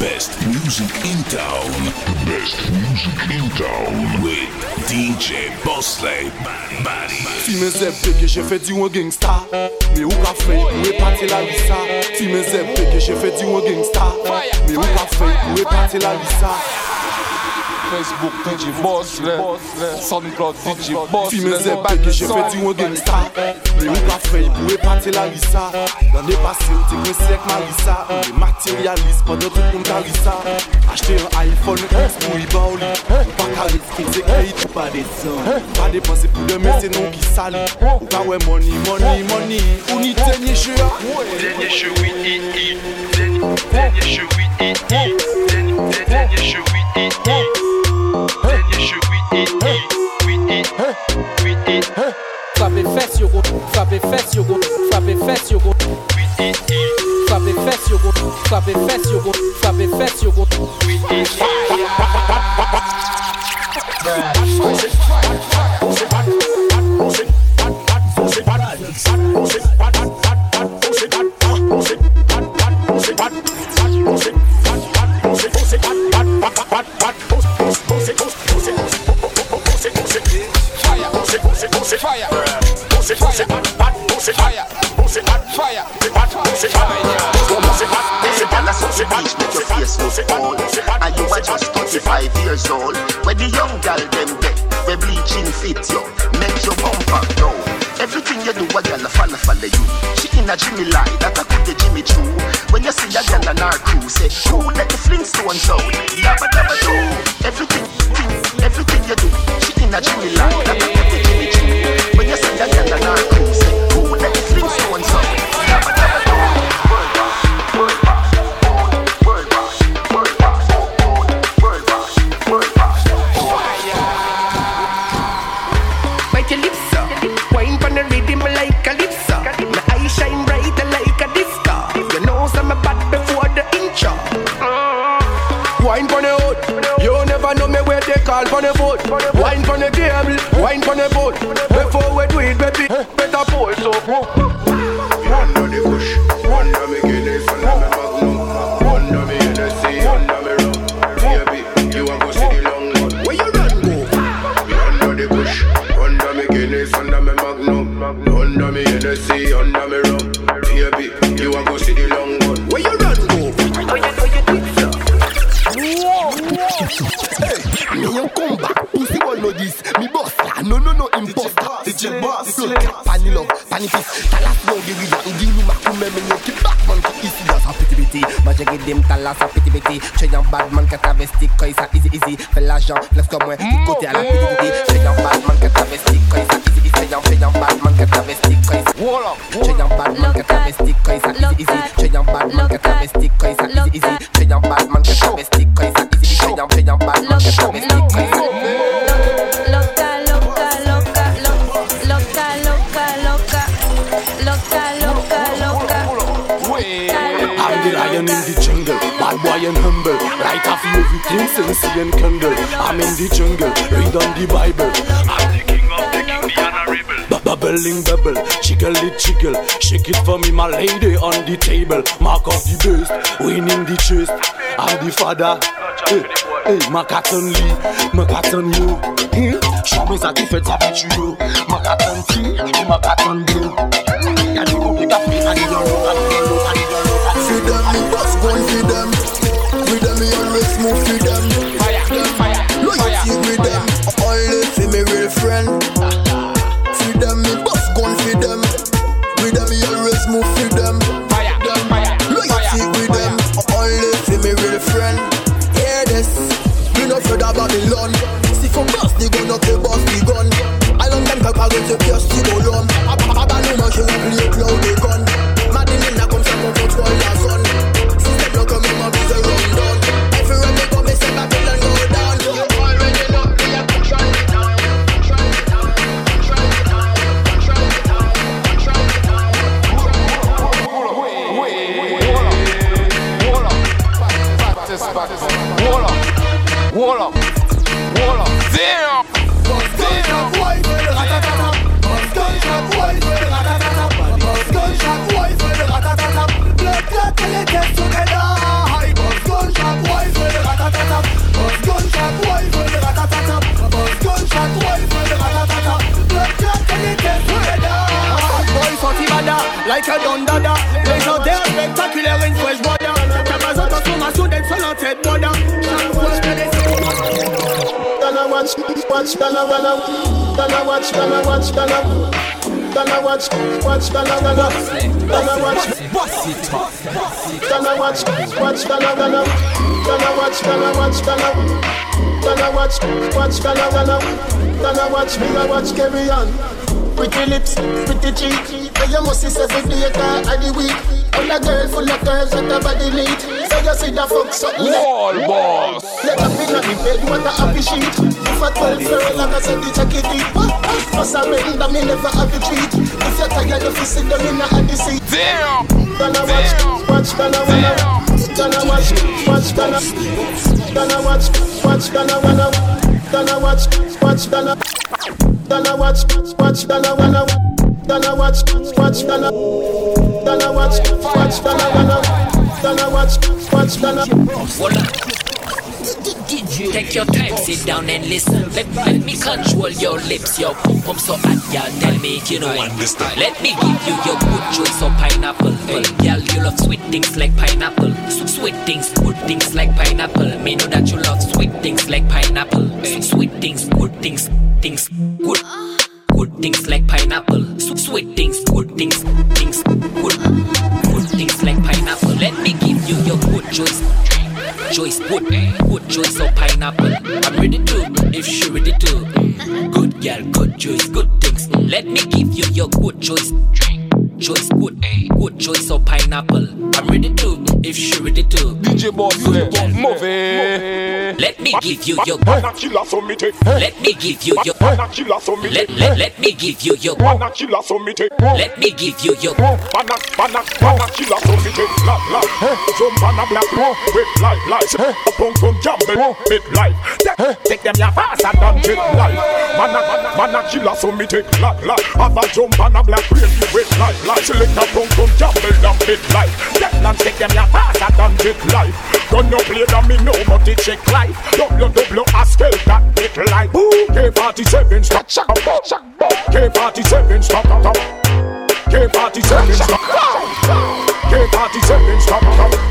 best music in town. The best music in town. With DJ Bossley. Si men zep peke che fe di wan gangsta Me ou ka fe ou e pati la lisa Si men zep peke che fe di wan gangsta Me ou ka fe ou e pati la lisa Facebook DJ Bossley SoundCloud DJ Bossley Si men zep peke che fe di wan gangsta Me ou ka fe ou e pati la lisa L'année passée ou te kwen sek ma lisa Ou de materialist pendant tout kon ta lisa Acheter un iPhone X pou i ba ou li Ou pa ka riskin se kreyit ou pa de son Pa depanse pou deme se non ki sali Ou ka we money, money, money. Ou ni tenye che a Denye che oui i i. Den- Denye che oui i i Den- den- Denye che oui i i Denye che oui i i Oui i Oui i Frappe fesse yo go, frappe fesse yo go, frappe fesse yo go, Oui i i frappe fesse yo go, frappe fesse yo go, frappe fesse yo go. Oui i i When you see a girl on our crew, say, who let the Flintstones out? Dabba dabba where they call pon the boat Wine pon the table, wine pon the boat Before we do it, baby, better pull so Under the bush, under me Guinness, under me Magnum, under me Hennessy, under me rum. Baby, you a go see the long run. Where you run go? Under the bush, under me Guinness, under me Magnum, under me Hennessy, under me rum. Baby, you a go see the long run. Where you run go? Oh Me yon combat, pussy all know this Me boss la, no no no imposter DJ Boss. Flow cat, pani love, pani peace. Talas no guerilla, ngilu makume Me yon ki Batman ki isi. Ya sa piti piti Moi j'ai guidé m'tala sa piti piti J'ai un badman qui travesti il ça easy easy. Fais l'argent, laisse comme moi, du côté à la mm. piti piti J'ai un badman qui travesti il ça easy easy. J'ai un badman qui travesti quand il ça J'ai un badman the jungle, read on the Bible. I'm the king of the king, the honorable. Bu- Bubbling bubble, jiggle it jiggle. Shake it for me my lady on the table. Mark of the best, winning the chest I'm the father. Hey, hey, ma katon li, ma katon yo Hey, Chame sa ki fet sa yo Ma katon ti, ma katon blo Ya di kou pika fi, ani yon lo, ani yon lo, ani yon lo Feed them, me boss gun feed them. With them, me always move feed them. Watch, gonna, gonna, gonna watch, gonna watch, gonna, gonna watch, watch, gonna, gonna, gonna watch, gonna watch, watch, gonna, gonna, gonna watch, gonna watch, gonna, gonna watch, watch, gonna, gonna, gonna watch, me, gonna watch, carry on. Pretty lips, pretty cheek, but you must see every day, car of the week. All a girl full of curves and a body neat. You see the fuck something Wall boss. let up in the bed, what a happy sheet. If I twelve girl, like I said, the jacket deep. Must I render me never have a treat. If you're tired, if you sit down in the seat. Damn. Gonna watch, watch, gonna wanna, gonna watch, watch, gonna, gonna watch, watch, gonna wanna, gonna watch, watch, gonna, gonna watch, watch, gonna wanna, gonna watch, watch, gonna, gonna watch, watch, gonna wanna, gonna watch, watch, gonna. Take your time, sit down and listen. Let, let me control your lips, your pum pum so hot, girl. Tell me if you know understand. Let me give you your good choice of pineapple. Well, girl, you love sweet things like pineapple. Su- Sweet things, good things like pineapple. Me know that you love sweet things like pineapple. Sweet things, good things, things, good. Good things like pineapple. Sweet things, good things, things, good. Good things like pineapple. Let me give you your good choice. Choice good, good choice of pineapple. I'm ready to, if she ready to. Good girl, good choice, good things. Let me give you your good choice. Choice good, eh, good choice of pineapple. I'm ready to, if she ready to. DJ Boss, eh, move it. Let me give you your. Wanna kill us on me take. Let me give you your. Wanna kill us on me Let, let, let me give you your. Wanna kill us on me take. Let me give you your. Wanna wanna wanna kill us on me take. La la. Jump on a black with light lights. Punk from jumble with life. Take them ya fast and done with life. Wanna wanna kill us on me take. La la. Have a jump on a black with light lights. Select a punk from jumble down with life. Take them take them ya fast and done with life. Don't no play that me know but it check life. Double double a skill that it like. Ooh, K47 stop shot shot. K47 stop stop stop. K47 stop. K47 stop stop.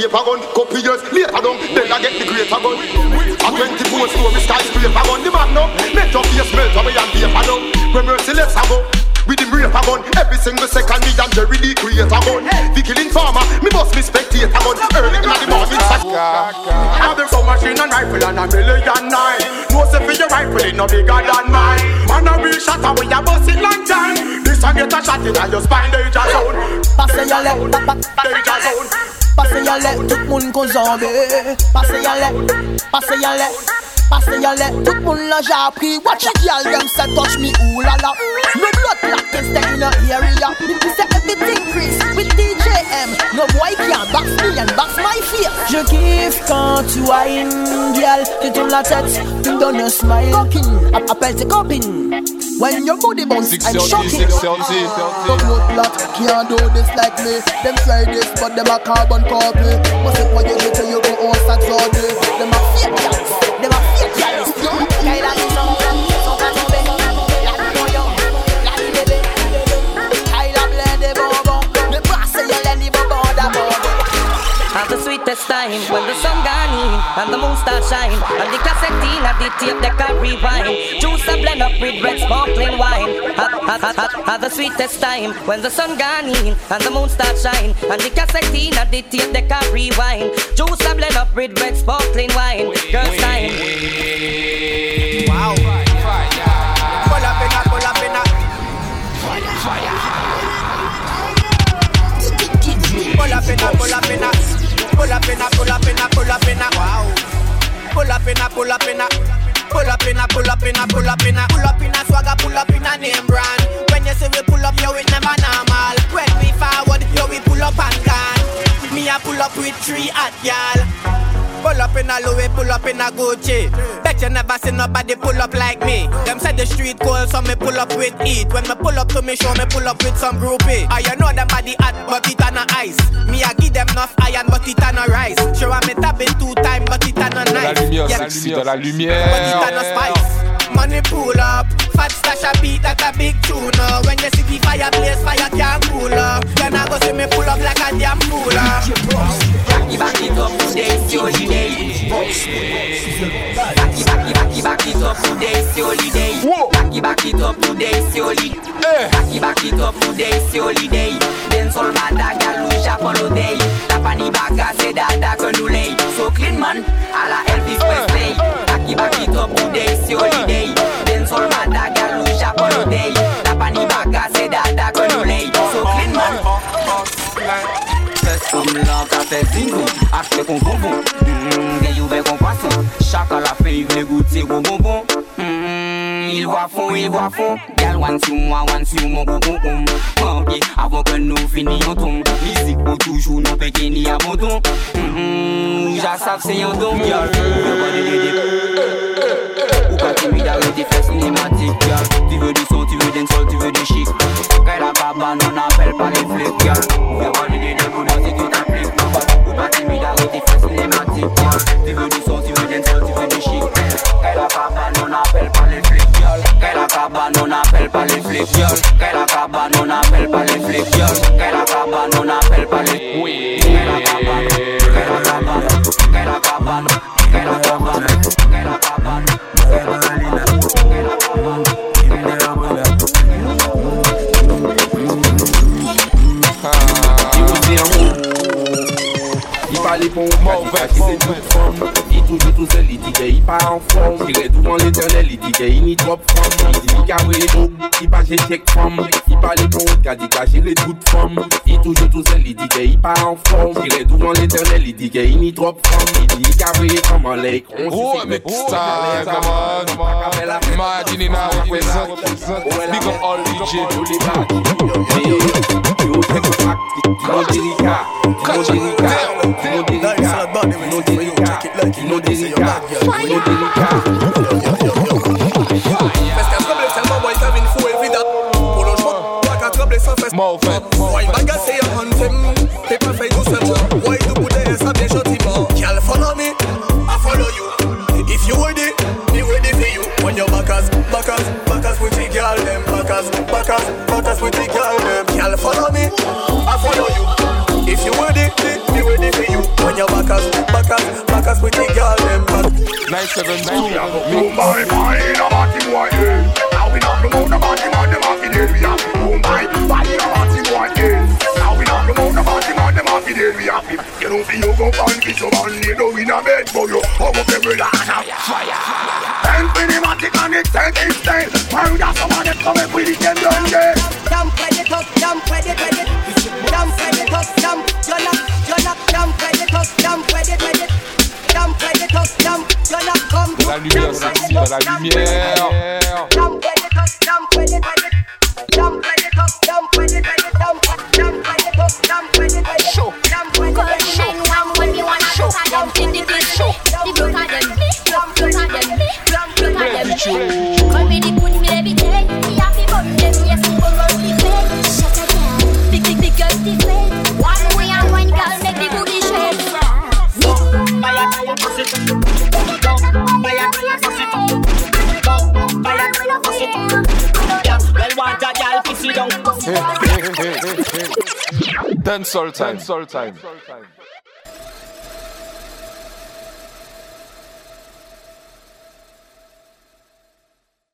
paper gun. Couple years later down, then I get the greater gun. A 24 story skyscraper gun, the magnum. Make your face melt away and paper down. When merciless I go. With the raper gun, every single second me and Jerry the creator gun. The killing farmer, me bust me spectator gun. Early in the morning, I have been so machine and rifle and a million nine. No say for your rifle, it no bigger than mine. Man a real shot we a bust it long time. This a get a shot in your spine, danger zone. Y'a l'air, Danger zone. Passez y'a l'air, tout le monde qu'on zombie. Passez y'a l'air, passez y'a l'air, passez y'a tout le monde l'a j'ai. Watch it, y'all, them say touch me, ooh la la. No blood clot can stay in the area. We say everything Chris with DJM. No boy can box me and box my fear. Je kiffe quand tu as une girl, tu tournes la tête, tu me donnes un smile. Copine, app- appelle tes copines. When your body bounce, I'm 6 shocking. 6 Some blood clot can't do this like me. Them try this, but them a carbon copy. But if what you do to you go on sex all day. Them a fake guys, them a Have sweetest time when the sun gone in and the moon start shine and the cassette in at the tape deck a rewind. Juice a blend up with red sparkling wine. Have, have, have, have, have the sweetest time when the sun gone in and the moon start shine and the cassette in at the tape deck a rewind. Juice a blend up with red sparkling wine. Girls time. Wow. Pull up in a, pull up in a. Pull up in a, pull up in a. Pull up in a, pull up in a, pull up in a. Wow. Pull up in a, pull up in a. Pull up in a, pull up in a, pull up in a. Pull up in a swagger, pull up in a name brand. When you say we pull up, yo, it never normal. When we forward, yo, we pull up and gone. a pull up with three hot y'all. Pull up in a Louis, pull up in a Gucci. Bet you never see nobody pull up like me. Them said the street cold, so me pull up with heat. When me pull up to me show, me pull up with some groupie. I you know them body hot, but it on a ice. Me I give them enough iron, but it on a rice. Sure I me tapping two time, but it on a La knife. lumière, c'est de la But it on a spice. Money pull up, fat stash a beat that a big tune. uh. When you see the fireplace, fire can't cool up. Then I go see me pull up like a damn fool. uh. Back it, back up today, it's your holiday. Back it, back it, back it, back it up today, it's your holiday. Back it, back it up today, it's your holiday. Back it, back it up today, it's your holiday. Den sol manda galouche Apollo Day. Tapani baga c'est dada Gal wan sur moi, wan sur mon concombre Prends pied avant que nous finions tombe Musique pour toujours, non pété ni abandon mm, J'assape c'est un don ou pas. Tu veux du son, tu veux d'un sol, tu veux du chic Qu'elle a cabane, on n'appelle pas les flics gal. Viens si tu Ou pas timide. Tu veux du a cabane, on n'appelle pas les flics gal. Qu'elle a cabane, on n'appelle pas les flics gal. Qu'elle a cabane, on n'appelle pas les Oui Qu'elle a cabane, qu'elle a cabane Qu'elle a cabane, qu'elle a cabane Qu'elle a cabane Il parlait bon, mauvais, c'est toujou tou sel, li di ke yi pa an fom Ki redou an l'eternel, li di ke yi ni drop fom Li di mi ka je ka tout tou ke fom yi ni drop vwe kom an lek, on Star, na Big up all Yo, a no no no no no toi qu'à trembler sans feste. Boy, bagasse et huntem. T'es pas fait doucement. Boy, du bout de ça bien gentiment. Girl, follow me, I follow you. If you ready, me ready for you. When your backers, backers, backers with the girl them. Backers, backers, backers with the girl them. Girl, follow me, I follow you. If you ready, me ready for you. When your backers, backers, backers with the girl them. Nice seven two. Boom, bye, bye, in a party boy, eh. Now we not promote the party man, them happy dead. We happy. Boom, bye, bye, in a party boy. Now we not promote the party man, them happy dead. We happy. You don't feel you go find kiss your man, you know in a bed, but you hug up every land of fire. And cinematic and it take its style. Why we got somebody coming with it, them done dead. Jump ready up, jump ready, ready. Jump ready la lumière. Dancehall time. Dancehall time.